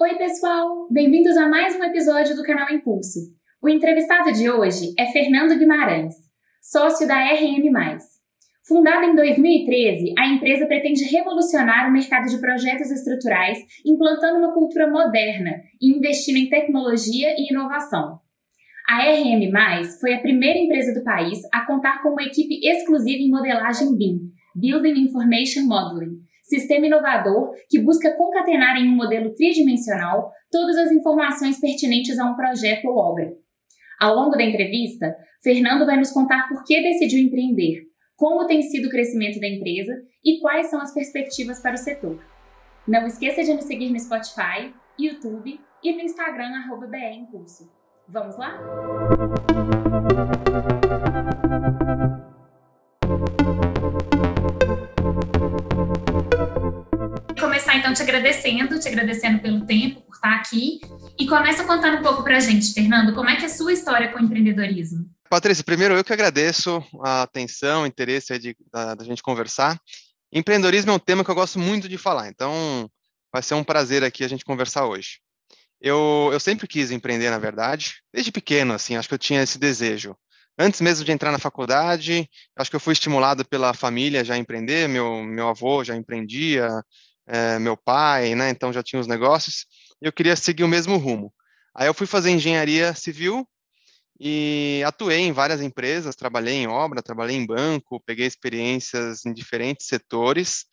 Oi, pessoal! Bem-vindos a mais um episódio do canal Impulso. O entrevistado de hoje é Fernando Guimarães, sócio da RM. Fundada em 2013, a empresa pretende revolucionar o mercado de projetos estruturais, implantando uma cultura moderna e investindo em tecnologia e inovação. A RM+, foi a primeira empresa do país a contar com uma equipe exclusiva em modelagem BIM, Building Information Modeling, sistema inovador que busca concatenar em um modelo tridimensional todas as informações pertinentes a um projeto ou obra. Ao longo da entrevista, Fernando vai nos contar por que decidiu empreender, como tem sido o crescimento da empresa e quais são as perspectivas para o setor. Não esqueça de nos seguir no Spotify, YouTube e no Instagram arroba Impulso. Vamos lá? Começar então te agradecendo, te agradecendo pelo tempo, por estar aqui. E começa contando um pouco para a gente, Fernando, como é que é a sua história com o empreendedorismo? Patrícia, primeiro eu que agradeço a atenção, o interesse de, da, da gente conversar. Empreendedorismo é um tema que eu gosto muito de falar, então vai ser um prazer aqui a gente conversar hoje. Eu, eu sempre quis empreender, na verdade, desde pequeno, assim, acho que eu tinha esse desejo. Antes mesmo de entrar na faculdade, acho que eu fui estimulado pela família já empreender, meu, meu avô já empreendia, é, meu pai, né? Então já tinha os negócios. E eu queria seguir o mesmo rumo. Aí eu fui fazer engenharia civil e atuei em várias empresas, trabalhei em obra, trabalhei em banco, peguei experiências em diferentes setores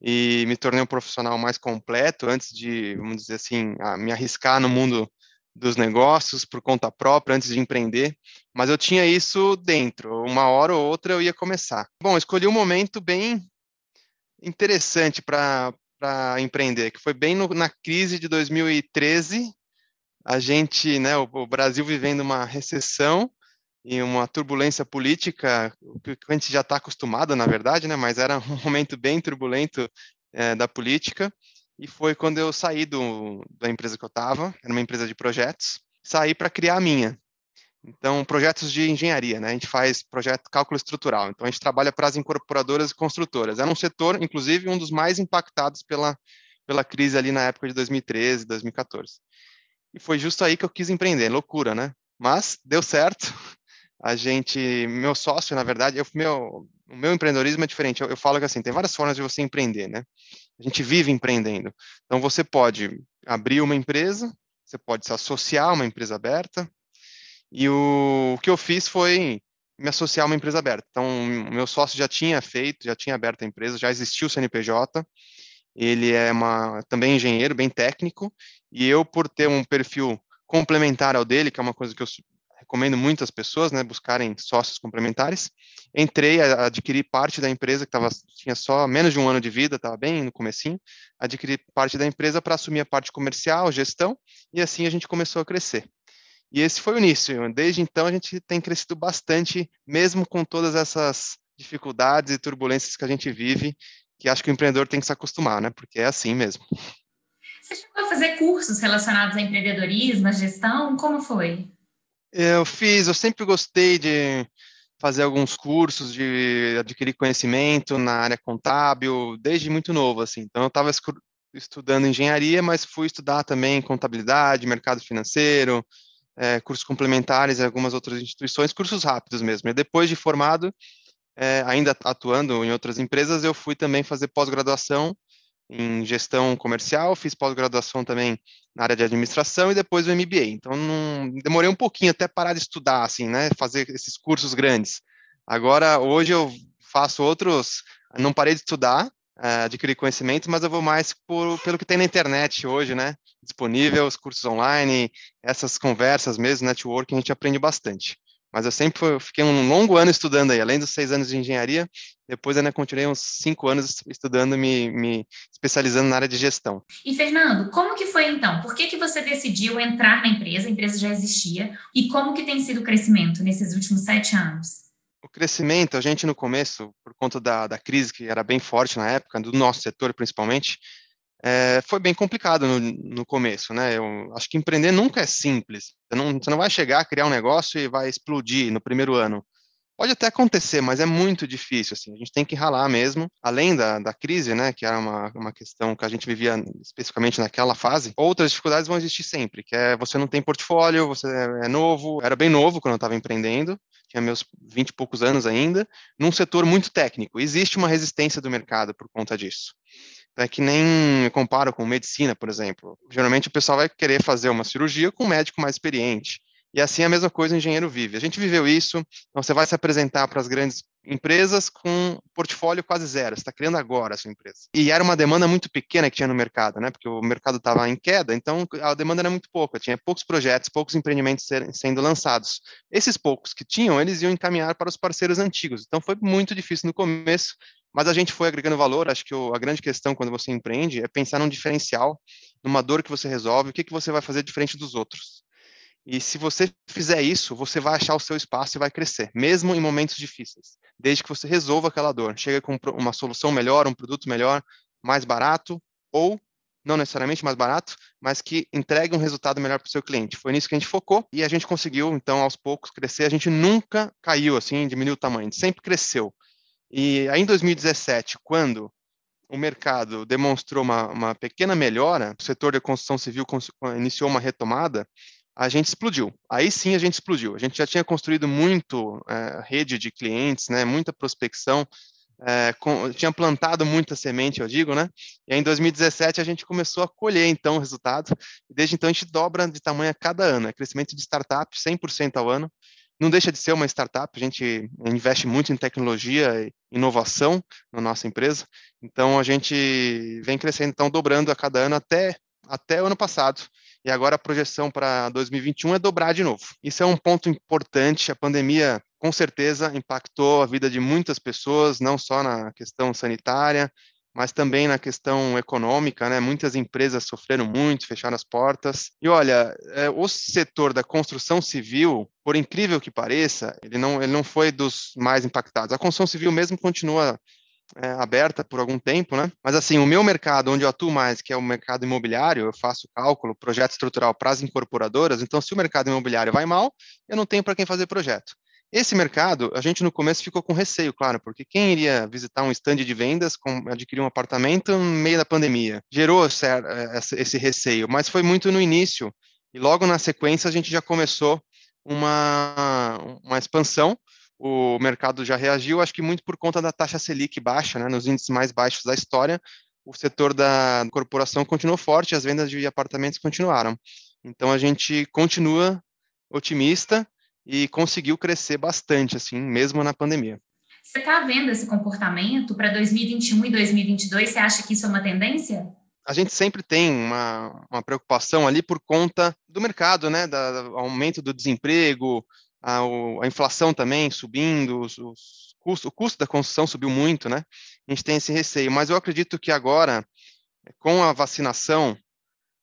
e me tornei um profissional mais completo antes de, vamos dizer assim, me arriscar no mundo dos negócios por conta própria antes de empreender, mas eu tinha isso dentro, uma hora ou outra eu ia começar. Bom, escolhi um momento bem interessante para empreender, que foi bem no, na crise de 2013, a gente, né, o, o, Brasil vivendo uma recessão e uma turbulência política, que a gente já está acostumado, na verdade, né, mas era um momento bem turbulento é, da política, e foi quando eu saí do, da empresa que eu estava, era uma empresa de projetos, saí para criar a minha. Então, projetos de engenharia, né? A gente faz projeto cálculo estrutural. Então, a gente trabalha para as incorporadoras e construtoras. Era um setor, inclusive, um dos mais impactados pela, pela crise ali na época de 2013, 2014. E foi justo aí que eu quis empreender. Loucura, né? Mas deu certo. A gente, meu sócio, na verdade, eu, meu, o meu empreendedorismo é diferente. Eu, eu falo que assim, tem várias formas de você empreender, né? A gente vive empreendendo. Então, você pode abrir uma empresa, você pode se associar a uma empresa aberta, e o, o que eu fiz foi me associar a uma empresa aberta. Então, o meu sócio já tinha feito, já tinha aberto a empresa, já existiu o CNPJ. Ele é uma, também engenheiro, bem técnico, e eu, por ter um perfil complementar ao dele, que é uma coisa que eu recomendo muito às pessoas, né, buscarem sócios complementares, entrei a adquirir parte da empresa que tava, tinha só menos de um ano de vida, estava bem no comecinho, adquiri parte da empresa para assumir a parte comercial, gestão, e assim a gente começou a crescer. E esse foi o início. Desde então, a gente tem crescido bastante, mesmo com todas essas dificuldades e turbulências que a gente vive, que acho que o empreendedor tem que se acostumar, né? Porque é assim mesmo. Você chegou a fazer cursos relacionados a empreendedorismo, a gestão? Como foi? Eu fiz, eu sempre gostei de fazer alguns cursos, de adquirir conhecimento na área contábil, desde muito novo, assim. Então, eu estava estudando engenharia, mas fui estudar também contabilidade, mercado financeiro, é, cursos complementares em algumas outras instituições, cursos rápidos mesmo. E depois de formado, é, ainda atuando em outras empresas, eu fui também fazer pós-graduação em gestão comercial, fiz pós-graduação também na área de administração e depois o MBA. Então, não, demorei um pouquinho até parar de estudar, assim, né, fazer esses cursos grandes. Agora, hoje eu faço outros, não parei de estudar, uh, adquirir conhecimento, mas eu vou mais por, pelo que tem na internet hoje, né? Disponível, os cursos online, essas conversas mesmo, networking, a gente aprende bastante. Mas eu sempre fiquei um longo ano estudando aí, além dos seis anos de engenharia, depois ainda continuei uns cinco anos estudando, me, me especializando na área de gestão. E Fernando, como que foi então? Por que, que você decidiu entrar na empresa? A empresa já existia. E como que tem sido o crescimento nesses últimos sete anos? o crescimento, a gente no começo, por conta da, da crise que era bem forte na época, do nosso setor principalmente, é, foi bem complicado no, no, começo, né? Eu acho que empreender nunca é simples. Você não, você não vai chegar, criar um negócio e vai explodir no primeiro ano. Pode até acontecer, mas é muito difícil, assim, a gente tem que ralar mesmo, além da, da crise, né, que era uma, uma questão que a gente vivia especificamente naquela fase, outras dificuldades vão existir sempre, que é você não tem portfólio, você é novo, era bem novo quando eu estava empreendendo, tinha meus 20 e poucos anos ainda, num setor muito técnico, existe uma resistência do mercado por conta disso. É que nem comparo com medicina, por exemplo. Geralmente o pessoal vai querer fazer uma cirurgia com um médico mais experiente. E assim é a mesma coisa o engenheiro vive. A gente viveu isso, então você vai se apresentar para as grandes empresas com portfólio quase zero, você está criando agora a sua empresa. E era uma demanda muito pequena que tinha no mercado, né? Porque o mercado estava em queda, então a demanda era muito pouca, tinha poucos projetos, poucos empreendimentos ser, sendo lançados. Esses poucos que tinham, eles iam encaminhar para os parceiros antigos. Então foi muito difícil no começo, mas a gente foi agregando valor. Acho que o, a grande questão quando você empreende é pensar num diferencial, numa dor que você resolve, o que, que você vai fazer diferente dos outros. E se você fizer isso, você vai achar o seu espaço e vai crescer, mesmo em momentos difíceis, desde que você resolva aquela dor. Chega com uma solução melhor, um produto melhor, mais barato, ou não necessariamente mais barato, mas que entregue um resultado melhor para o seu cliente. Foi nisso que a gente focou e a gente conseguiu, então, aos poucos, crescer. A gente nunca caiu assim, diminuiu o tamanho, sempre cresceu. E aí, em 2017, quando o mercado demonstrou uma, uma pequena melhora, o setor de construção civil iniciou uma retomada, a gente explodiu. Aí sim a gente explodiu. A gente já tinha construído muito é, rede de clientes, né, muita prospecção, é, com, tinha plantado muita semente, eu digo, né? E aí, em 2017 a gente começou a colher então o resultado. E desde então a gente dobra de tamanho a cada ano. É crescimento de startup 100% ao ano. Não deixa de ser uma startup. A gente investe muito em tecnologia e inovação na nossa empresa. Então a gente vem crescendo, então dobrando a cada ano até até o ano passado e agora a projeção para 2021 é dobrar de novo. Isso é um ponto importante. A pandemia, com certeza, impactou a vida de muitas pessoas, não só na questão sanitária, mas também na questão econômica, né? Muitas empresas sofreram muito, fecharam as portas. E olha, é, o setor da construção civil, por incrível que pareça, ele não, ele não foi dos mais impactados. A construção civil mesmo continua é, aberta por algum tempo, né? Mas assim, o meu mercado, onde eu atuo mais, que é o mercado imobiliário, eu faço cálculo, projeto estrutural para as incorporadoras. Então, se o mercado imobiliário vai mal, eu não tenho para quem fazer projeto. Esse mercado, a gente no começo ficou com receio, claro, porque quem iria visitar um stand de vendas, com, adquirir um apartamento no meio da pandemia? Gerou esse, esse receio, mas foi muito no início. E logo na sequência a gente já começou uma, uma expansão o mercado já reagiu, acho que muito por conta da taxa Selic baixa, né, nos índices mais baixos da história, o setor da corporação continuou forte, as vendas de apartamentos continuaram. Então a gente continua otimista e conseguiu crescer bastante, assim, mesmo na pandemia. Você está vendo esse comportamento para 2021 e 2022? Você acha que isso é uma tendência? A gente sempre tem uma, uma preocupação ali por conta do mercado, né, do aumento do desemprego, a, a inflação também subindo, os, os custos, o custo da construção subiu muito, né? A gente tem esse receio, mas eu acredito que agora, com a vacinação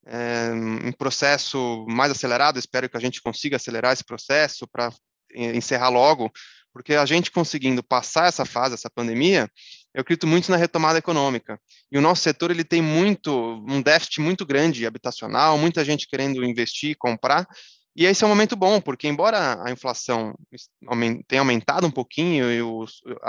é, em processo mais acelerado, espero que a gente consiga acelerar esse processo para encerrar logo, porque a gente conseguindo passar essa fase, essa pandemia, eu acredito muito na retomada econômica. E o nosso setor ele tem muito um déficit muito grande habitacional, muita gente querendo investir, comprar, e esse é um momento bom, porque embora a inflação tenha aumentado um pouquinho e o,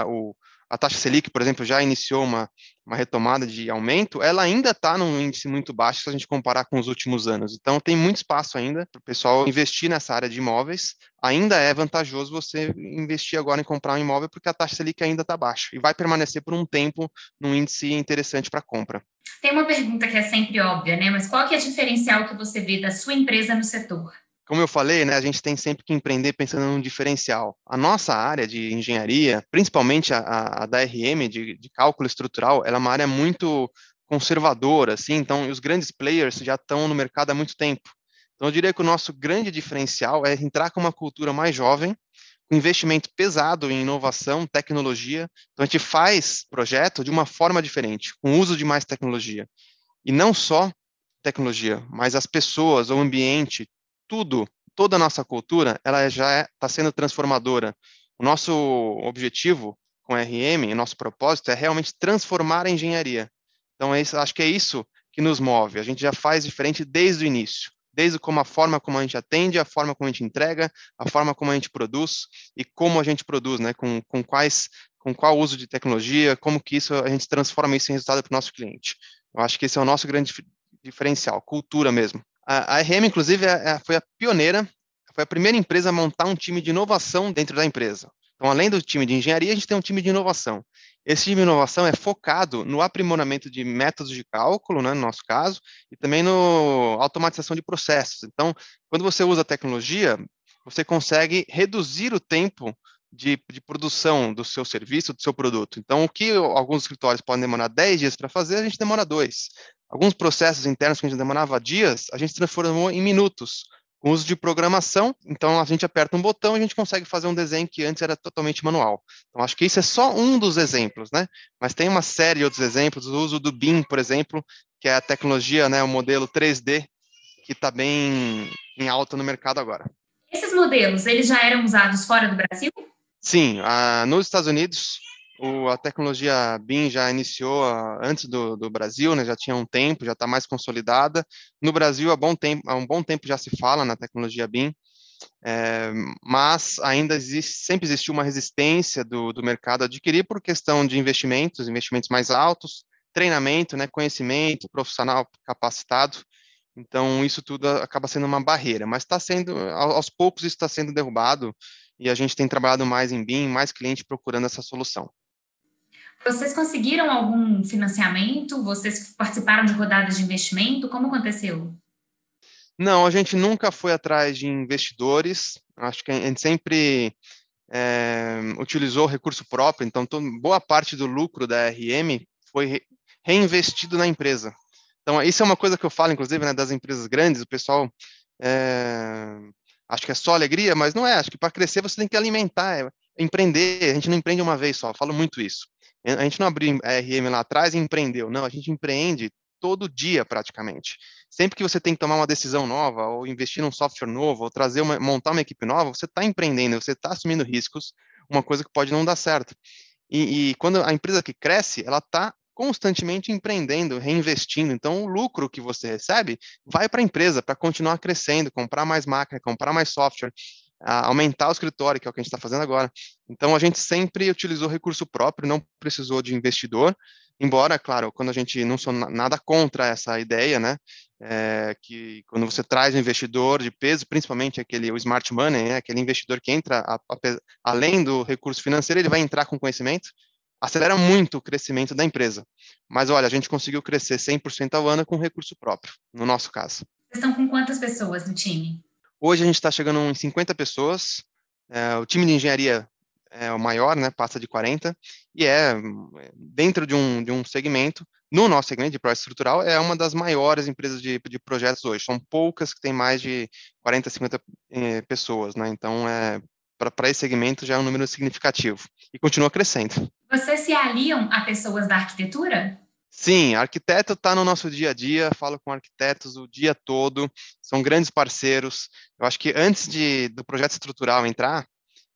o, a taxa Selic, por exemplo, já iniciou uma, uma retomada de aumento, ela ainda está num índice muito baixo se a gente comparar com os últimos anos. Então, tem muito espaço ainda para o pessoal investir nessa área de imóveis. Ainda é vantajoso você investir agora em comprar um imóvel, porque a taxa Selic ainda está baixa e vai permanecer por um tempo num índice interessante para compra. Tem uma pergunta que é sempre óbvia, né? Mas qual que é o diferencial que você vê da sua empresa no setor? Como eu falei, né, a gente tem sempre que empreender pensando num diferencial. A nossa área de engenharia, principalmente a, a da RM, de, de, cálculo estrutural, ela é uma área muito conservadora, assim, então os grandes players já estão no mercado há muito tempo. Então eu diria que o nosso grande diferencial é entrar com uma cultura mais jovem, com investimento pesado em inovação, tecnologia. Então a gente faz projeto de uma forma diferente, com uso de mais tecnologia. E não só tecnologia, mas as pessoas, o ambiente, tudo, toda a nossa cultura, ela já está é, sendo transformadora. O nosso objetivo com RM, nosso propósito é realmente transformar a engenharia. Então, é isso, acho que é isso que nos move. A gente já faz diferente desde o início. desde como a forma como a gente atende, a forma como a gente entrega, a forma como a gente produz e como a gente produz, né, com, com quais, com qual uso de tecnologia, como que isso a gente transforma isso em resultado para o nosso cliente. Eu acho que esse é o nosso grande diferencial, cultura mesmo. A, RM, inclusive, é, é, foi a pioneira, foi a primeira empresa a montar um time de inovação dentro da empresa. Então, além do time de engenharia, a gente tem um time de inovação. Esse time de inovação é focado no aprimoramento de métodos de cálculo, né, no nosso caso, e também no automatização de processos. Então, quando você usa a tecnologia, você consegue reduzir o tempo de, de, produção do seu serviço, do seu produto. Então, o que alguns escritórios podem demorar 10 dias para fazer, a gente demora dois. Alguns processos internos que a gente demorava dias, a gente transformou em minutos com uso de programação, então a gente aperta um botão e a gente consegue fazer um desenho que antes era totalmente manual. Então acho que isso é só um dos exemplos, né? Mas tem uma série de outros exemplos, o uso do BIM, por exemplo, que é a tecnologia, né, o modelo 3D, que está bem em alta no mercado agora. Esses modelos, eles já eram usados fora do Brasil? Sim, a, nos Estados Unidos, o, a tecnologia BIM já iniciou a, antes do, do, Brasil, né, já tinha um tempo, já está mais consolidada. No Brasil, há, bom tempo, há um bom tempo já se fala na tecnologia BIM, é, mas ainda existe, sempre existiu uma resistência do, do mercado a adquirir por questão de investimentos, investimentos mais altos, treinamento, né, conhecimento, profissional capacitado. Então, isso tudo acaba sendo uma barreira, mas está sendo, aos poucos, isso está sendo derrubado e a gente tem trabalhado mais em BIM, mais cliente procurando essa solução. Vocês conseguiram algum financiamento? Vocês participaram de rodadas de investimento? Como aconteceu? Não, a gente nunca foi atrás de investidores. Acho que a gente sempre é, utilizou recurso próprio. Então, boa parte do lucro da RM foi reinvestido na empresa. Então, isso é uma coisa que eu falo, inclusive, né, das empresas grandes. O pessoal é, acho que é só alegria, mas não é. Acho que para crescer você tem que alimentar, é, empreender. A gente não empreende uma vez só, falo muito isso. A gente não abriu RM lá atrás e empreendeu, não, a gente empreende todo dia praticamente. Sempre que você tem que tomar uma decisão nova, ou investir num software novo, ou trazer uma, montar uma equipe nova, você está empreendendo, você está assumindo riscos, uma coisa que pode não dar certo. E, e quando a empresa que cresce, ela está constantemente empreendendo, reinvestindo. Então, o lucro que você recebe vai para a empresa para continuar crescendo, comprar mais máquina, comprar mais software, aumentar o escritório, que é o que a gente está fazendo agora. Então, a gente sempre utilizou recurso próprio, não precisou de investidor, embora, claro, quando a gente não sou nada contra essa ideia, né, é, que quando você traz um investidor de peso, principalmente aquele o smart money, né, aquele investidor que entra a, a, além do recurso financeiro, ele vai entrar com conhecimento, acelera muito o crescimento da empresa. Mas olha, a gente conseguiu crescer 100% ao ano com recurso próprio, no nosso caso. Vocês estão com quantas pessoas no time? Hoje a gente está chegando em 50 pessoas. É, o time de engenharia é o maior, né, passa de 40, e é dentro de um, de um segmento, no nosso segmento de projeto estrutural, é uma das maiores empresas de, de projetos hoje. São poucas que têm mais de 40, 50 eh, pessoas, né? Então, é, para esse segmento já é um número significativo e continua crescendo. Vocês se aliam a pessoas da arquitetura? Sim, arquiteto está no nosso dia a dia, falo com arquitetos o dia todo, são grandes parceiros. Eu acho que antes de, do projeto estrutural entrar,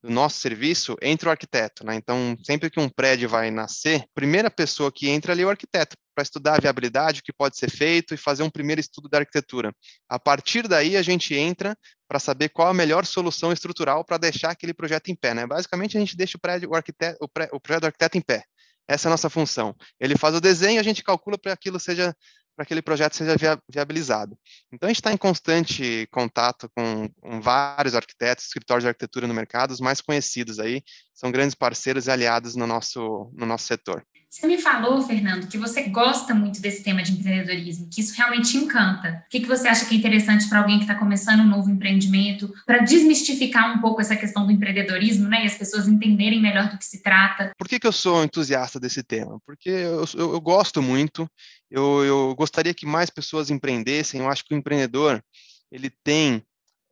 do nosso serviço, entra o arquiteto, né? Então, sempre que um prédio vai nascer, a primeira pessoa que entra ali é o arquiteto, para estudar a viabilidade, o que pode ser feito e fazer um primeiro estudo da arquitetura. A partir daí, a gente entra para saber qual a melhor solução estrutural para deixar aquele projeto em pé. Né? Basicamente, a gente deixa o, prédio, o, arquiteto, o, pré, o projeto do arquiteto em pé. Essa é a nossa função. Ele faz o desenho, a gente calcula para aquilo seja para aquele projeto seja viabilizado. Então, a gente está em constante contato com, com, vários arquitetos, escritórios de arquitetura no mercado, os mais conhecidos aí, são grandes parceiros e aliados no nosso, no nosso setor. Você me falou, Fernando, que você gosta muito desse tema de empreendedorismo, que isso realmente te encanta. O que, que você acha que é interessante para alguém que está começando um novo empreendimento, para desmistificar um pouco essa questão do empreendedorismo, né, e as pessoas entenderem melhor do que se trata? Por que, que eu sou entusiasta desse tema? Porque eu, eu, eu gosto muito, eu, eu gostaria que mais pessoas empreendessem. Eu acho que o empreendedor ele tem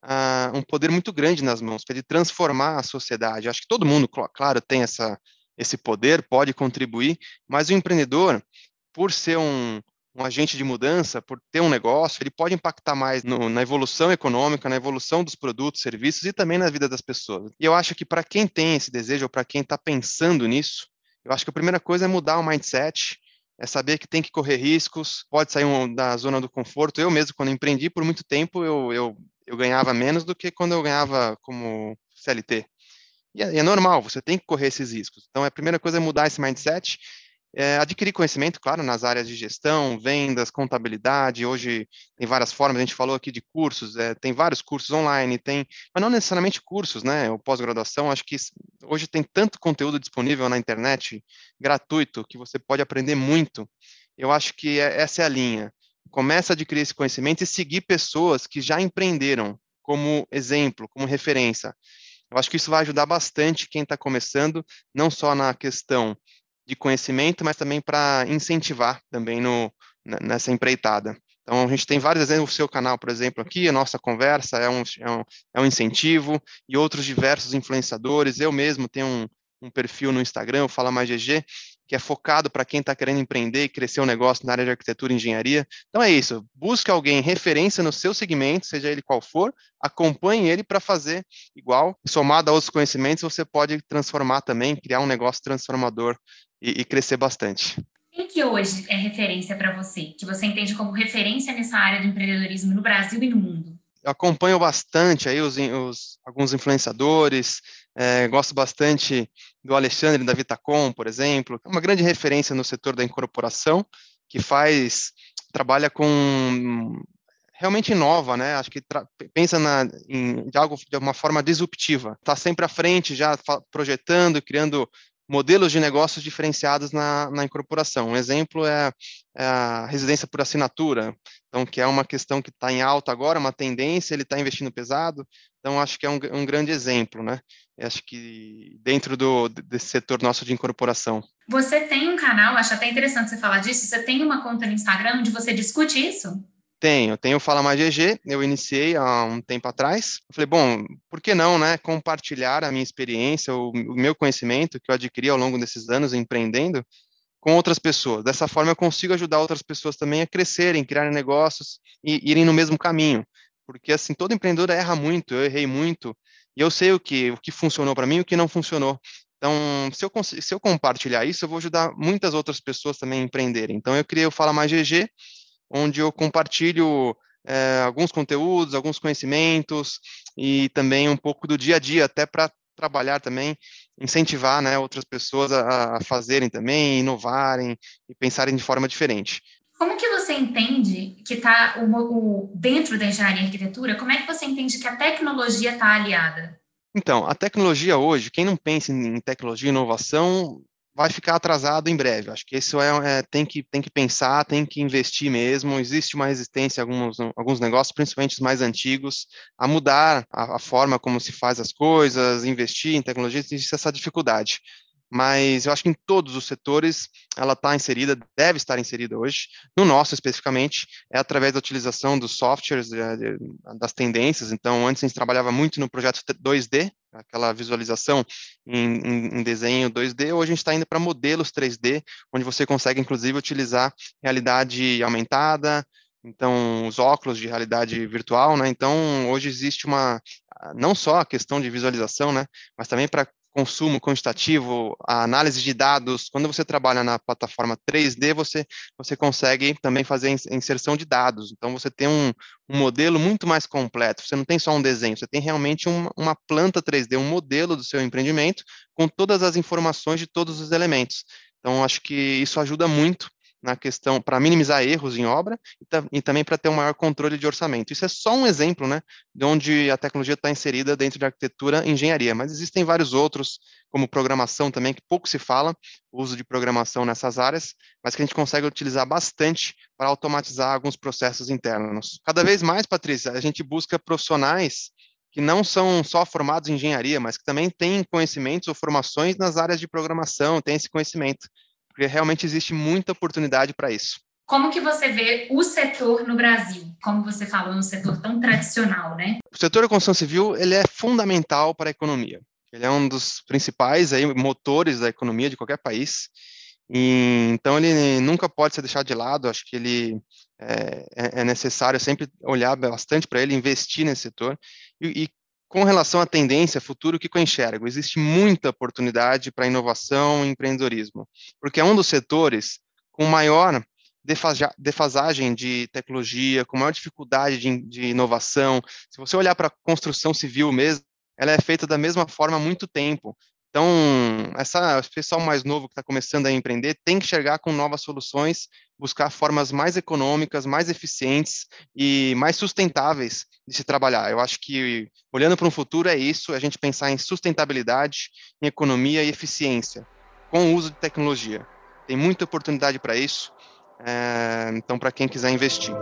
uh, um poder muito grande nas mãos para ele transformar a sociedade. Acho que todo mundo, claro, tem essa esse poder, pode contribuir, mas o empreendedor, por ser um, um agente de mudança, por ter um negócio, ele pode impactar mais no, na evolução econômica, na evolução dos produtos, serviços e também na vida das pessoas. E eu acho que para quem tem esse desejo, ou para quem está pensando nisso, eu acho que a primeira coisa é mudar o mindset, é saber que tem que correr riscos, pode sair um, da zona do conforto. Eu mesmo, quando empreendi por muito tempo, eu, eu, eu ganhava menos do que quando eu ganhava como CLT. E é, é normal, você tem que correr esses riscos. Então, a primeira coisa é mudar esse mindset é, adquirir conhecimento, claro, nas áreas de gestão, vendas, contabilidade. Hoje tem várias formas, a gente falou aqui de cursos, é, tem vários cursos online, tem, mas não necessariamente cursos, né? O pós-graduação, acho que hoje tem tanto conteúdo disponível na internet, gratuito, que você pode aprender muito. Eu acho que é, essa é a linha. Começa a adquirir esse conhecimento e seguir pessoas que já empreenderam como exemplo, como referência. Eu acho que isso vai ajudar bastante quem está começando, não só na questão de conhecimento, mas também para incentivar também no, nessa empreitada. Então, a gente tem vários exemplos, o seu canal, por exemplo, aqui, a nossa conversa é um, é um, é um incentivo, e outros diversos influenciadores. Eu mesmo tenho um, um perfil no Instagram, o Fala Mais GG, que é focado para quem está querendo empreender e crescer um negócio na área de arquitetura e engenharia. Então é isso, busque alguém referência no seu segmento, seja ele qual for, acompanhe ele para fazer igual. Somado a outros conhecimentos, você pode transformar também, criar um negócio transformador e, e crescer bastante. Quem que hoje é referência para você, que você entende como referência nessa área do empreendedorismo no Brasil e no mundo? Eu acompanho bastante aí os, os alguns influenciadores, é, gosto bastante do Alexandre da Vitacom, por exemplo, é uma grande referência no setor da incorporação, que faz, trabalha com, realmente inova, né? Acho que pensa na, em, de algo de uma forma disruptiva, está sempre à frente, já projetando, criando modelos de negócios diferenciados na, na incorporação. Um exemplo é, é, a residência por assinatura, então que é uma questão que está em alta agora, uma tendência, ele está investindo pesado, então, acho que é um, um grande exemplo, né? Acho que dentro do, desse setor nosso de incorporação. Você tem um canal, acho até interessante você falar disso, você tem uma conta no Instagram onde você discute isso? Tenho, tenho o Fala Mais GG, eu iniciei há um tempo atrás. Eu falei, bom, por que não, né, compartilhar a minha experiência, o, o meu conhecimento que eu adquiri ao longo desses anos empreendendo com outras pessoas. Dessa forma, eu consigo ajudar outras pessoas também a crescerem, criarem negócios e irem no mesmo caminho porque assim, todo empreendedor erra muito, eu errei muito, e eu sei o que, o que funcionou para mim e o que não funcionou. Então, se eu, se eu compartilhar isso, eu vou ajudar muitas outras pessoas também a empreenderem. Então, eu criei o Fala Mais GG, onde eu compartilho é, alguns conteúdos, alguns conhecimentos e também um pouco do dia a dia, até para trabalhar também, incentivar né, outras pessoas a, a fazerem também, inovarem e pensarem de forma diferente. Como que você entende que está o, o, dentro da engenharia e arquitetura? Como é que você entende que a tecnologia está aliada? Então, a tecnologia hoje, quem não pensa em tecnologia e inovação vai ficar atrasado em breve. Acho que isso é, é, tem, que, tem que pensar, tem que investir mesmo. Existe uma resistência em alguns, alguns negócios, principalmente os mais antigos, a mudar a, a forma como se faz as coisas, investir em tecnologia, existe essa dificuldade mas eu acho que em todos os setores ela está inserida, deve estar inserida hoje. No nosso, especificamente, é através da utilização dos softwares, das tendências. Então, antes a gente trabalhava muito no projeto 2D, aquela visualização em, em, em desenho 2D. Hoje a gente está indo para modelos 3D, onde você consegue, inclusive, utilizar realidade aumentada, então os óculos de realidade virtual, né? Então hoje existe uma não só a questão de visualização, né, mas também para consumo quantitativo, a análise de dados, quando você trabalha na plataforma 3D, você, você consegue também fazer inserção de dados. Então, você tem um, um modelo muito mais completo. Você não tem só um desenho, você tem realmente uma planta 3D, um modelo do seu empreendimento com todas as informações de todos os elementos. Então, acho que isso ajuda muito na questão para minimizar erros em obra e, e também para ter um maior controle de orçamento. Isso é só um exemplo, né, de onde a tecnologia está inserida dentro de arquitetura e engenharia, mas existem vários outros, como programação também, que pouco se fala, o uso de programação nessas áreas, mas que a gente consegue utilizar bastante para automatizar alguns processos internos. Cada vez mais, Patrícia, a gente busca profissionais que não são só formados em engenharia, mas que também têm conhecimentos ou formações nas áreas de programação, têm esse conhecimento porque realmente existe muita oportunidade para isso. Como que você vê o setor no Brasil? Como você falou, um setor tão tradicional, né? O setor da construção civil ele é fundamental para a economia. Ele é um dos principais aí, motores da economia de qualquer país. E, então ele nunca pode ser deixado de lado. Acho que ele é, é, é necessário sempre olhar bastante para ele, investir nesse setor e, e com relação à tendência futuro, o que eu enxergo? Existe muita oportunidade para inovação e empreendedorismo, porque é um dos setores com maior defasagem de tecnologia, com maior dificuldade de, de inovação. Se você olhar para a construção civil mesmo, ela é feita da mesma forma há muito tempo. Então, essa, pessoal mais novo que está começando a empreender tem que chegar com novas soluções, buscar formas mais econômicas, mais eficientes e mais sustentáveis de se trabalhar. Eu acho que, olhando para um futuro, é isso, é a gente pensar em sustentabilidade, em economia e eficiência, com o uso de tecnologia. Tem muita oportunidade para isso, é, então, para quem quiser investir.